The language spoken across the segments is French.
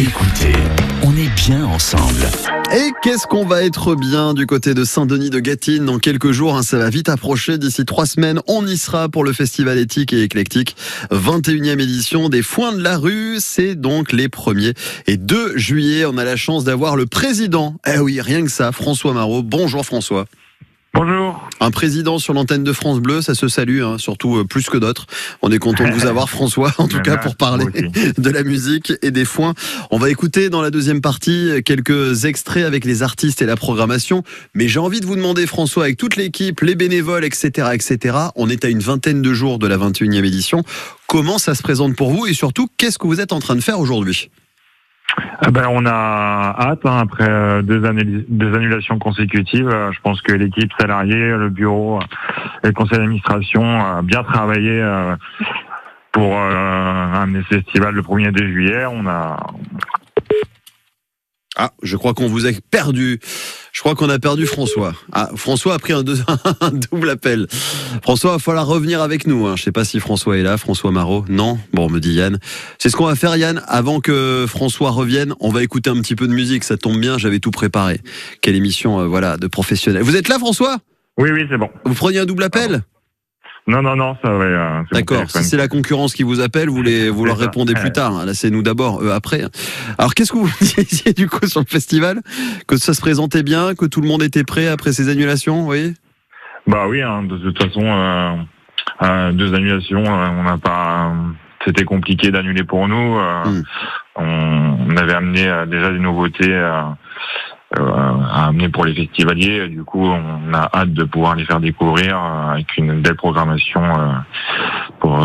Écoutez, on est bien ensemble. Et qu'est-ce qu'on va être bien du côté de Saint-Denis de Gâtine dans quelques jours hein, Ça va vite approcher. D'ici trois semaines, on y sera pour le festival éthique et éclectique. 21e édition des Foins de la rue. C'est donc les 1er et 2 juillet. On a la chance d'avoir le président. Eh oui, rien que ça, François Marot. Bonjour François. Bonjour. Un président sur l'antenne de France Bleu, ça se salue, hein, surtout euh, plus que d'autres. On est content de vous avoir, François, en tout cas pour parler de la musique et des foins. On va écouter dans la deuxième partie quelques extraits avec les artistes et la programmation. Mais j'ai envie de vous demander, François, avec toute l'équipe, les bénévoles, etc., etc., on est à une vingtaine de jours de la 21e édition. Comment ça se présente pour vous et surtout, qu'est-ce que vous êtes en train de faire aujourd'hui? Ah ben, on a hâte, hein, après euh, deux, annulations consécutives. Euh, je pense que l'équipe salariée, le bureau et le conseil d'administration a bien travaillé euh, pour amener ce festival le 1er de juillet. On a, ah, je crois qu'on vous a perdu. Je crois qu'on a perdu François. Ah, François a pris un, double appel. François, il va falloir revenir avec nous. Hein. Je ne sais pas si François est là, François Marot. Non? Bon, me dit Yann. C'est ce qu'on va faire, Yann. Avant que François revienne, on va écouter un petit peu de musique. Ça tombe bien, j'avais tout préparé. Quelle émission, euh, voilà, de professionnel. Vous êtes là, François? Oui, oui, c'est bon. Vous preniez un double appel? Non, non, non, ça va. Euh, D'accord. Si c'est la concurrence qui vous appelle, vous, les, vous leur répondez plus tard. Là, c'est nous d'abord, eux après. Alors, qu'est-ce que vous disiez du coup sur le festival? Que ça se présentait bien, que tout le monde était prêt après ces annulations, oui Bah oui, hein, de, toute façon, euh, euh, deux annulations, on n'a pas. C'était compliqué d'annuler pour nous. Hmm. On, avait amené déjà des nouveautés euh, à amener pour les festivaliers. Du coup, on a hâte de pouvoir les faire découvrir euh, avec une belle programmation euh, pour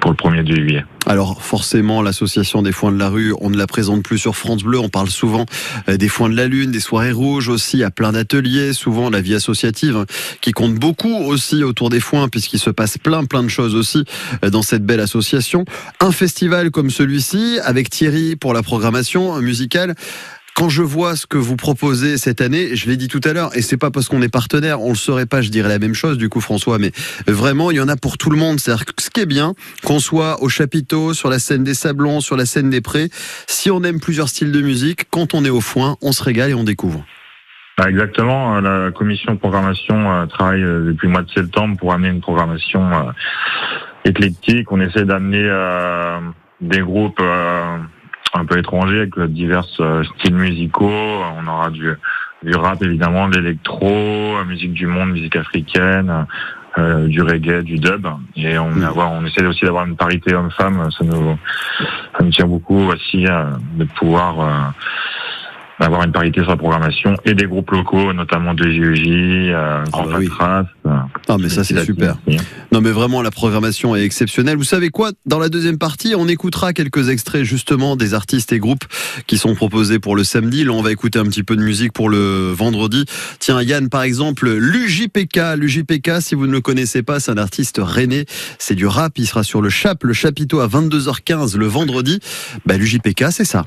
pour le 1er juillet. Alors forcément, l'association des foins de la rue, on ne la présente plus sur France Bleu. On parle souvent des foins de la lune, des soirées rouges aussi, à plein d'ateliers. Souvent la vie associative hein, qui compte beaucoup aussi autour des foins, puisqu'il se passe plein plein de choses aussi dans cette belle association. Un festival comme celui-ci, avec Thierry pour la programmation musicale quand je vois ce que vous proposez cette année, je l'ai dit tout à l'heure, et c'est pas parce qu'on est partenaire, on le saurait pas, je dirais la même chose du coup François, mais vraiment il y en a pour tout le monde. C'est-à-dire ce qui est bien, qu'on soit au chapiteau, sur la scène des Sablons, sur la scène des Prés, si on aime plusieurs styles de musique, quand on est au foin, on se régale et on découvre. Ah, exactement, la commission de programmation euh, travaille euh, depuis le mois de septembre pour amener une programmation euh, éclectique. On essaie d'amener des groupes un peu étranger avec divers euh, styles musicaux. On aura du, du rap évidemment, de l'électro, musique du monde, musique africaine, euh, du reggae, du dub. Et on, mmh. avoir, on essaie aussi d'avoir une parité homme-femme. Ça nous, ça nous tient beaucoup aussi euh, de pouvoir d'avoir une parité sur la programmation et des groupes locaux, notamment de JEJ, euh, Grand ah bah Non, mais ça, c'est super. Non, mais vraiment, la programmation est exceptionnelle. Vous savez quoi? Dans la deuxième partie, on écoutera quelques extraits, justement, des artistes et groupes qui sont proposés pour le samedi. Là, on va écouter un petit peu de musique pour le vendredi. Tiens, Yann, par exemple, l'UJPK. L'UJPK, si vous ne le connaissez pas, c'est un artiste rennais. C'est du rap. Il sera sur le Chap, le chapiteau à 22h15 le vendredi. Bah, L'UJPK, c'est ça.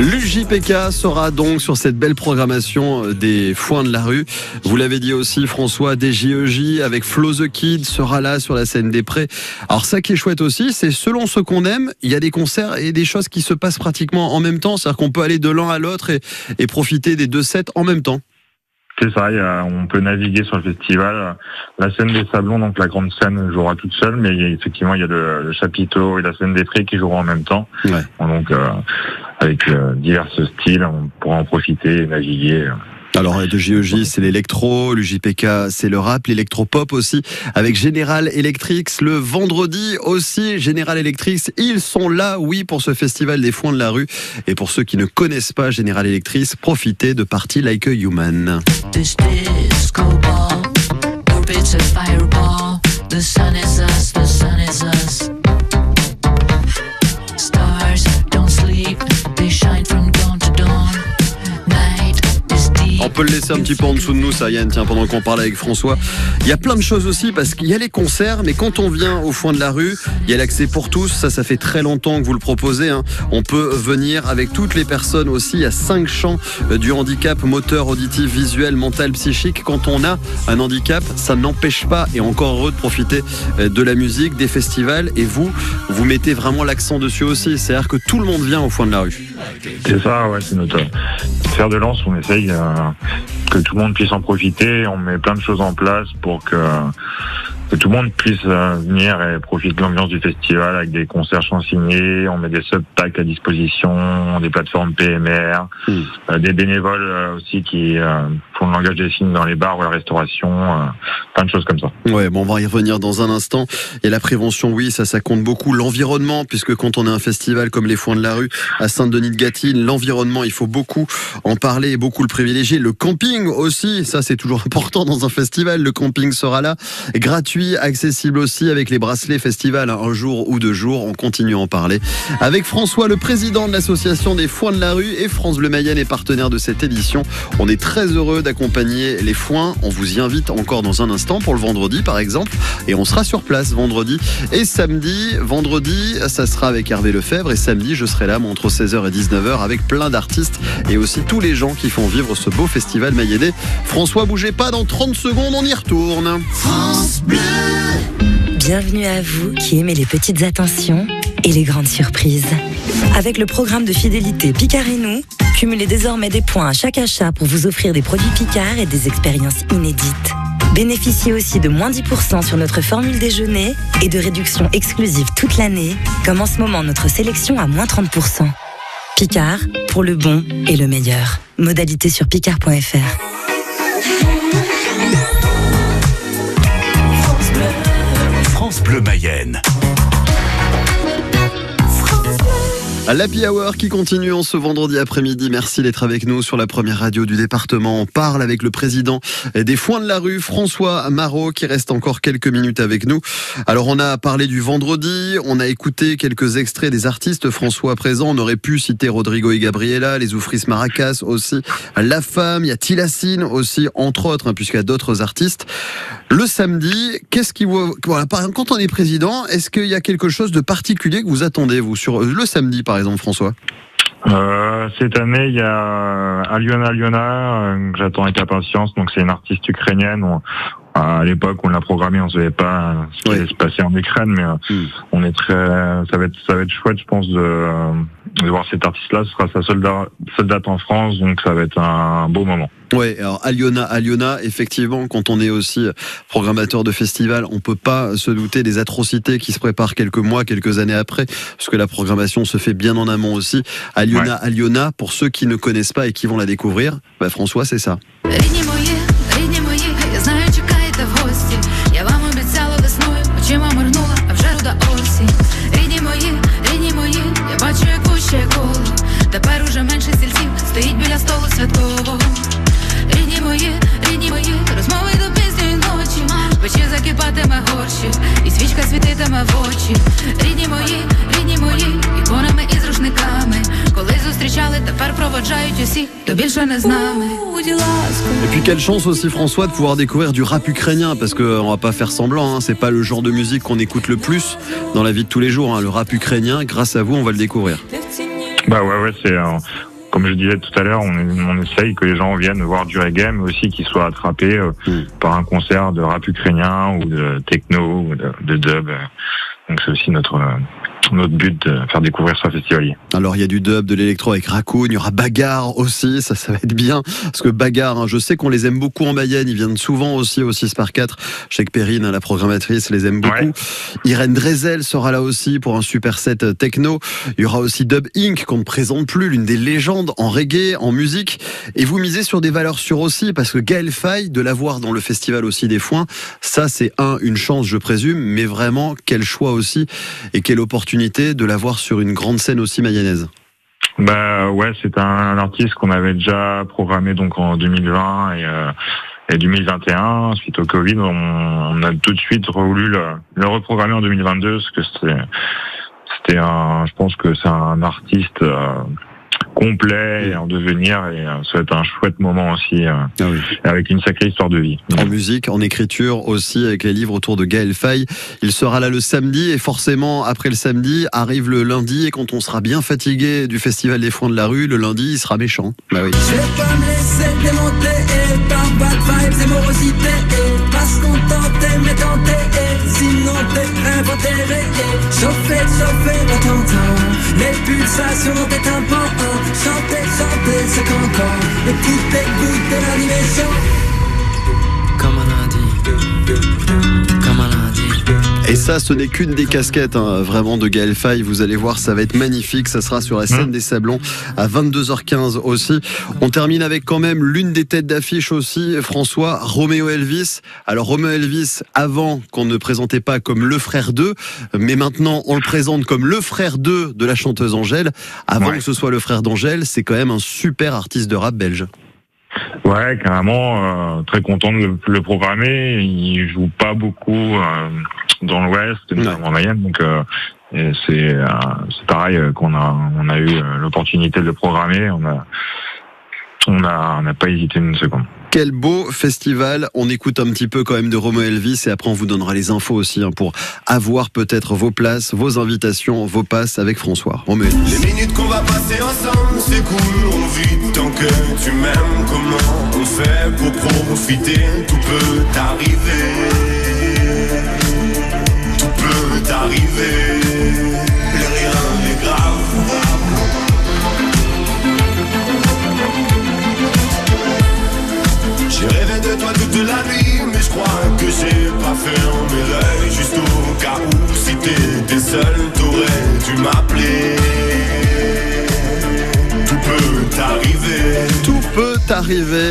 L'UJPK sera donc sur cette belle programmation euh, des foins de la rue. Vous l'avez dit aussi, François, DJEJ avec Flo the Kid sera là sur la scène des prés. Alors ça qui est chouette aussi, c'est selon ce qu'on aime, il y a des concerts et des choses qui se passent pratiquement en même temps. C'est-à-dire qu'on peut aller de l'un à l'autre et, et profiter des deux sets en même temps. C'est ça, on peut naviguer sur le festival. La scène des Sablons, donc la grande scène, jouera toute seule, mais effectivement, il y a le, chapiteau et la scène des Prés qui joueront en même temps. Donc, euh, avec euh, divers styles, on pourra en profiter et naviguer. Alors, de JEJ, c'est l'électro, le JPK, c'est le rap, l'électropop aussi, avec General Electrics. Le vendredi aussi, General Electrics, ils sont là, oui, pour ce festival des foins de la rue. Et pour ceux qui ne connaissent pas General Electrics, profitez de Party Like a Human. Peut le laisser un petit peu en dessous de nous, ça, Yann, tiens, pendant qu'on parle avec François. Il y a plein de choses aussi, parce qu'il y a les concerts, mais quand on vient au foin de la rue, il y a l'accès pour tous. Ça, ça fait très longtemps que vous le proposez. Hein. On peut venir avec toutes les personnes aussi à cinq champs euh, du handicap moteur, auditif, visuel, mental, psychique. Quand on a un handicap, ça n'empêche pas, et encore heureux de profiter euh, de la musique, des festivals. Et vous, vous mettez vraiment l'accent dessus aussi. C'est-à-dire que tout le monde vient au foin de la rue. C'est ça, ouais, c'est notre faire de lance. On essaye euh, que tout le monde puisse en profiter. On met plein de choses en place pour que que tout le monde puisse euh, venir et profiter de l'ambiance du festival avec des concerts signés, on met des sub-packs à disposition, des plateformes PMR, hmm. euh, des bénévoles euh, aussi qui font le langage des signes dans les bars ou la restauration, plein de choses comme ça. Ouais, bon, on va y revenir dans un instant. Et la prévention, oui, ça, ça compte beaucoup. L'environnement, puisque quand on a un festival comme les Foins de la Rue à Saint-Denis-de-Gâtine, l'environnement, il faut beaucoup en parler et beaucoup le privilégier. Le camping aussi, ça c'est toujours important dans un festival. Le camping sera là, gratuit accessible aussi avec les bracelets festival un jour ou deux jours. On continue à en parler avec François, le président de l'association des foins de la rue et France Bleu Mayenne est partenaire de cette édition. On est très heureux d'accompagner les foins. On vous y invite encore dans un instant pour le vendredi par exemple et on sera sur place vendredi et samedi. Vendredi, ça sera avec Hervé Lefebvre et samedi, je serai là entre 16h et 19h avec plein d'artistes et aussi tous les gens qui font vivre ce beau festival mayennais. François, bougez pas, dans 30 secondes, on y retourne. France Bleu. Bienvenue à vous qui aimez les petites attentions et les grandes surprises. Avec le programme de fidélité Picard et nous, cumulez désormais des points à chaque achat pour vous offrir des produits Picard et des expériences inédites. Bénéficiez aussi de moins 10% sur notre formule déjeuner et de réductions exclusives toute l'année, comme en ce moment notre sélection à moins 30%. Picard, pour le bon et le meilleur. Modalité sur picard.fr. Bleu Mayenne. L'Happy Hour qui continue en ce vendredi après-midi. Merci d'être avec nous sur la première radio du département. On parle avec le président des Foins de la rue, François Marot, qui reste encore quelques minutes avec nous. Alors, on a parlé du vendredi, on a écouté quelques extraits des artistes. François présent, on aurait pu citer Rodrigo et Gabriela, les Oufris Maracas aussi, La Femme, il y a Tilacine aussi, entre autres, hein, puisqu'il y a d'autres artistes. Le samedi, qu'est-ce qui vous, voilà, quand on est président, est-ce qu'il y a quelque chose de particulier que vous attendez, vous, sur le samedi, par exemple, François euh, cette année, il y a Aliona Aliona, euh, que j'attends avec impatience. Donc, c'est une artiste ukrainienne. À l'époque, on l'a programmée, on ne savait pas ce qui allait se passer en Ukraine, mais euh, hmm. on est très, ça va être, ça va être chouette, je pense, de, de voir cet artiste-là. Ce sera sa seule, seule date en France, donc ça va être un beau moment. Ouais, alors Aliona, Aliona, effectivement, quand on est aussi programmateur de festival, on peut pas se douter des atrocités qui se préparent quelques mois, quelques années après, parce que la programmation se fait bien en amont aussi. Aliona, Aliona, pour ceux qui ne connaissent pas et qui vont la découvrir, bah François, c'est ça. Et puis quelle chance aussi François de pouvoir découvrir du rap ukrainien parce qu'on va pas faire semblant, hein, c'est pas le genre de musique qu'on écoute le plus dans la vie de tous les jours. Hein. le rap ukrainien, grâce à vous, on va le découvrir. Bah ouais ouais c'est comme je disais tout à l'heure, on, on, essaye que les gens viennent voir du reggae, mais aussi qu'ils soient attrapés euh, mm. par un concert de rap ukrainien ou de techno ou de, de dub. Donc c'est aussi notre notre but de faire découvrir ce festival. Alors il y a du dub, de l'électro avec Raccoon, il y aura Bagarre aussi, ça ça va être bien. Parce que Bagarre, hein, je sais qu'on les aime beaucoup en Mayenne, ils viennent souvent aussi au 6 par 4. Je sais que Perrine, hein, la programmatrice, les aime beaucoup. Irène Drezel sera là aussi pour un super set euh, techno. Il y aura aussi Dub Inc. qu'on ne présente plus, l'une des légendes en reggae, en musique. Et vous misez sur des valeurs sûres aussi, parce que Gaël Faye, de l'avoir dans le festival aussi des foins, ça c'est un, une chance je présume, mais vraiment quel choix aussi et quelle opportunité de l'avoir sur une grande scène aussi mayonnaise Bah ouais, c'est un, artiste qu'on avait déjà programmé donc en 2020 et, euh, et 2021 suite au Covid. On, a tout de suite voulu le, reprogrammer en 2022 parce que c'était un, je pense que c'est un artiste. Euh, complet et en devenir. Et euh, ça va être un chouette moment aussi, euh, Ah oui. avec une sacrée histoire de vie. En musique, en écriture aussi, avec les livres autour de Gaël Faye. Il sera là le samedi et forcément, après le samedi, arrive le lundi et quand on sera bien fatigué du Festival des Foins de la Rue, le lundi, il sera méchant. Bah oui. Je vais pas me laisser démonter et par bad vibes et morosité et pas se contenter mais tenter et sinon t'es inventé et chauffer, chauffer on t'entend les pulsations des tympans chanter, chanter c'est qu'encore. Écouter, goûter l'animation Et ça, ce n'est qu'une des casquettes hein, vraiment de Gaël Faye. Vous allez voir, ça va être magnifique. Ça sera sur la scène des Sablons à 22h15 aussi. On termine avec quand même l'une des têtes d'affiche aussi, François, Roméo Elvis. Alors Roméo Elvis, avant qu'on ne présentait pas comme le frère d'eux, mais maintenant on le présente comme le frère d'eux de la chanteuse Angèle. Avant Ouais. que ce soit le frère d'Angèle, c'est quand même un super artiste de rap belge. Ouais, carrément, euh, très content de le, le programmer. Il joue pas beaucoup euh, dans l'Ouest, notamment en Mayenne, donc euh, et c'est euh, c'est pareil euh, qu'on a on a eu l'opportunité de le programmer. On a on a on n'a pas hésité une seconde. Quel beau festival. On écoute un petit peu quand même de Romo Elvis et après on vous donnera les infos aussi hein, pour avoir peut-être vos places, vos invitations, vos passes avec François. Romo Elvis. Les minutes qu'on va passer ensemble, c'est cool, on vit tant que tu m'aimes. Comment on fait pour profiter? Tout peut arriver. Peut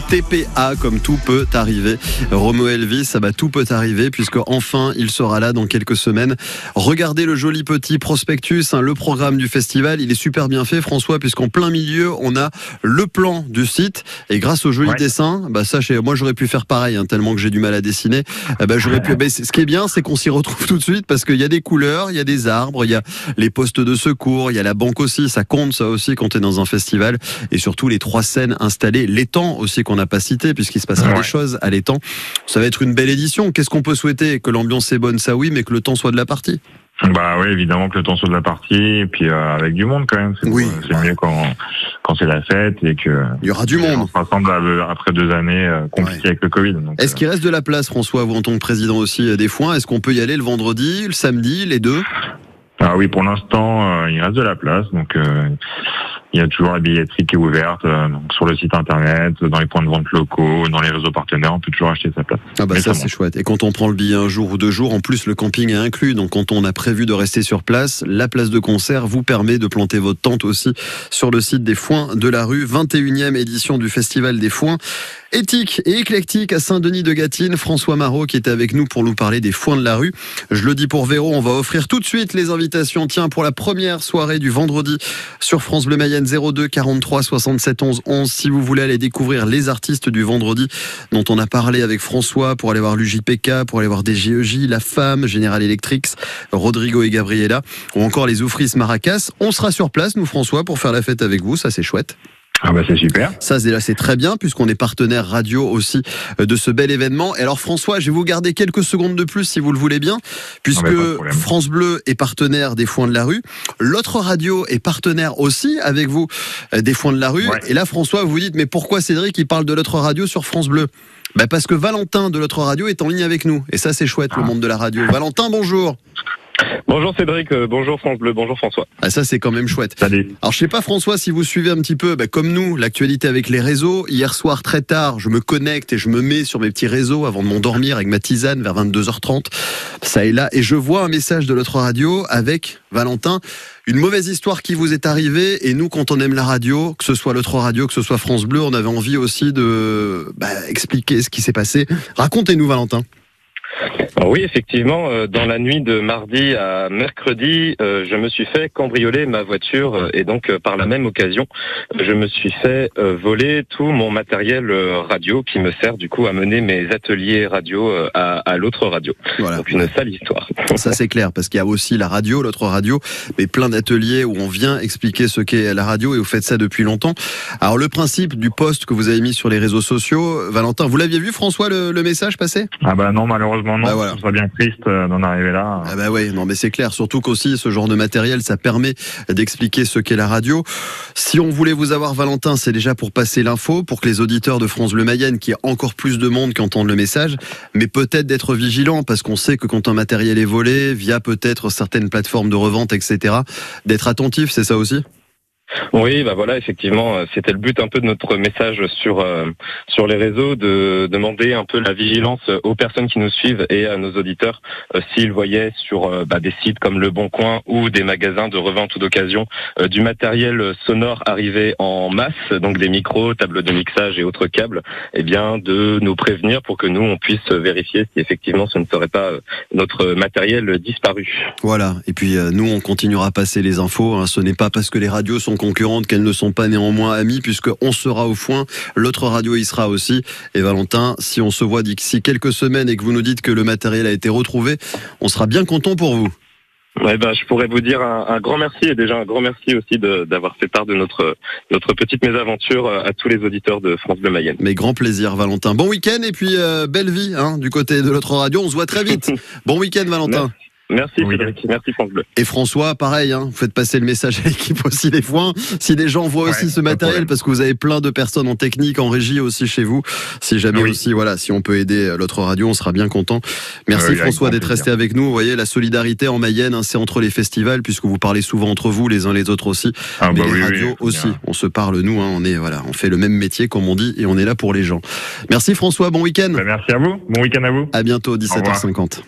TPA comme tout peut arriver. Romo Elvis, ça va tout peut arriver puisque enfin il sera là dans quelques semaines. Regardez le joli petit prospectus, hein, le programme du festival, il est super bien fait François puisqu'en plein milieu on a le plan du site et grâce au joli Ouais. dessin, bah ça, chez- moi j'aurais pu faire pareil hein, tellement que j'ai du mal à dessiner. Eh ben, j'aurais pu. ce qui est bien, c'est qu'on s'y retrouve tout de suite parce qu'il y a des couleurs, il y a des arbres, il y a les postes de secours, il y a la banque aussi. Ça compte ça aussi quand tu es dans un festival et surtout les trois scènes installées, l'étang aussi qu'on n'a pas cité puisqu'il se passera Ouais. des choses à l'étang. Ça va être une belle édition. Qu'est-ce qu'on peut souhaiter Que l'ambiance est bonne, ça oui, mais que le temps soit de la partie. Bah oui, évidemment que le temps soit de la partie et puis euh, avec du monde quand même. C'est Oui. c'est mieux quand quand c'est la fête et que Il y aura du on monde. se rassemble après deux années euh, compliquées Ouais. avec le Covid. Est-ce euh, qu'il reste de la place, François, vous en tant que président aussi des foins? Est-ce qu'on peut y aller le vendredi, le samedi, les deux? Ah oui, pour l'instant, il reste de la place. Donc, il y a toujours la billetterie qui est ouverte euh, donc sur le site internet, dans les points de vente locaux, dans les réseaux partenaires. On peut toujours acheter sa place. Ah bah Mais ça ça c'est chouette. Et quand on prend le billet un jour ou deux jours, en plus le camping est inclus. Donc quand on a prévu de rester sur place, la place de concert vous permet de planter votre tente aussi sur le site des Foins de la rue. 21e édition du Festival des Foins. Éthique et éclectique à Saint-Denis de Gâtine. François Marot qui était avec nous pour nous parler des Foins de la rue. Je le dis pour Véro, on va offrir tout de suite les invitations. Tiens, pour la première soirée du vendredi sur France Bleu Mayenne 02 43 67 11 11. Si vous voulez aller découvrir les artistes du vendredi dont on a parlé avec François pour aller voir l'UJPK, pour aller voir des GEJ, La Femme, General Electric, Rodrigo et Gabriela, ou encore les Oufris Maracas. On sera sur place, nous François, pour faire la fête avec vous, ça c'est chouette. Ah bah c'est super. Ça, déjà, c'est très bien, puisqu'on est partenaire radio aussi euh, de ce bel événement. Et alors, François, je vais vous garder quelques secondes de plus, si vous le voulez bien, puisque Ah bah. France Bleu est partenaire des Foins de la Rue. L'autre radio est partenaire aussi avec vous euh, des Foins de la Rue. Ouais. Et là, François, vous vous dites, mais pourquoi Cédric, il parle de l'autre radio sur France Bleu? Bah parce que Valentin de l'autre radio est en ligne avec nous. Et ça, c'est chouette, le Ah. monde de la radio. Valentin, bonjour. Bonjour Cédric, euh, bonjour France Bleu, bonjour François. Ah, ça, c'est quand même chouette. Salut. Alors je sais pas François si vous suivez un petit peu bah, comme nous l'actualité avec les réseaux. Hier soir très tard, je me connecte et je me mets sur mes petits réseaux avant de m'endormir avec ma tisane vers 22h30. Ça est là et je vois un message de l'autre radio avec Valentin, une mauvaise histoire qui vous est arrivée et nous quand on aime la radio, que ce soit l'autre radio, que ce soit France Bleu, on avait envie aussi de bah, expliquer ce qui s'est passé. Racontez-nous Valentin. Alors oui, effectivement, euh, dans la nuit de mardi à mercredi, euh, je me suis fait cambrioler ma voiture euh, et donc par la même occasion, je me suis fait voler tout mon matériel radio qui me sert du coup à mener mes ateliers radio à, à l'autre radio. Voilà. Donc une sale histoire. Ça c'est clair, parce qu'il y a aussi la radio, l'autre radio, mais plein d'ateliers où on vient expliquer ce qu'est la radio et vous faites ça depuis longtemps. Alors le principe du post que vous avez mis sur les réseaux sociaux, Valentin, vous l'aviez vu François le, le message passer? Ah bah non, malheureusement non. Bah voilà. Ce serait bien triste euh, d'en arriver là. Ah bah ouais, non mais c'est clair, surtout qu'aussi ce genre de matériel, ça permet d'expliquer ce qu'est la radio. Si on voulait vous avoir Valentin, c'est déjà pour passer l'info, pour que les auditeurs de France Bleu Mayenne, qui ait encore plus de monde qui entendent le message, mais peut-être d'être vigilant, parce qu'on sait que quand un matériel est volé, via peut-être certaines plateformes de revente, etc., d'être attentif, c'est ça aussi? Oui, bah voilà, effectivement, euh, c'était le but un peu de notre message sur euh, sur les réseaux, de demander un peu la vigilance aux personnes qui nous suivent et à nos auditeurs euh, s'ils voyaient sur euh, bah, des sites comme Le Bon Coin ou des magasins de revente ou d'occasion euh, du matériel sonore arrivé en masse, donc des micros, tables de mixage et autres câbles, eh bien de nous prévenir pour que nous on puisse vérifier si effectivement ce ne serait pas euh, notre matériel disparu. Voilà, et puis euh, nous on continuera à passer les infos, hein. ce n'est pas parce que les radios sont concurrentes qu'elles ne sont pas néanmoins amies, puisque on sera au foin, l'autre radio y sera aussi, et Valentin, si on se voit d'ici quelques semaines et que vous nous dites que le matériel a été retrouvé, on sera bien content pour vous. Ouais, bah, je pourrais vous dire un, un grand merci et déjà un grand merci aussi de- d'avoir fait part de notre notre petite mésaventure euh, à tous les auditeurs de France Bleu Mayenne. Mais grand plaisir Valentin. Bon week-end et puis euh, belle vie hein, du côté de l'autre radio, on se voit très vite. Bon week-end Valentin. Merci Oui. Cédric, merci France Bleu. Et François, pareil, hein, vous faites passer le message à l'équipe aussi des foins. Si des gens voient Ouais, aussi ce matériel, problème. parce que vous avez plein de personnes en technique, en régie aussi chez vous, si jamais Oui. aussi, voilà, si on peut aider euh, l'autre radio, on sera bien content. Merci François d'être resté avec nous. Vous voyez, la solidarité en Mayenne, hein, c'est entre les festivals, puisque vous parlez souvent entre vous, les uns les autres aussi. Ah mais bah les oui, radios aussi. bien. On se parle, nous, hein, on est, voilà, on fait le même métier, comme on dit, et on est là pour les gens. Merci François, bon week-end. Bah, merci à vous. Bon week-end à vous. À bientôt, revoir. 17h50.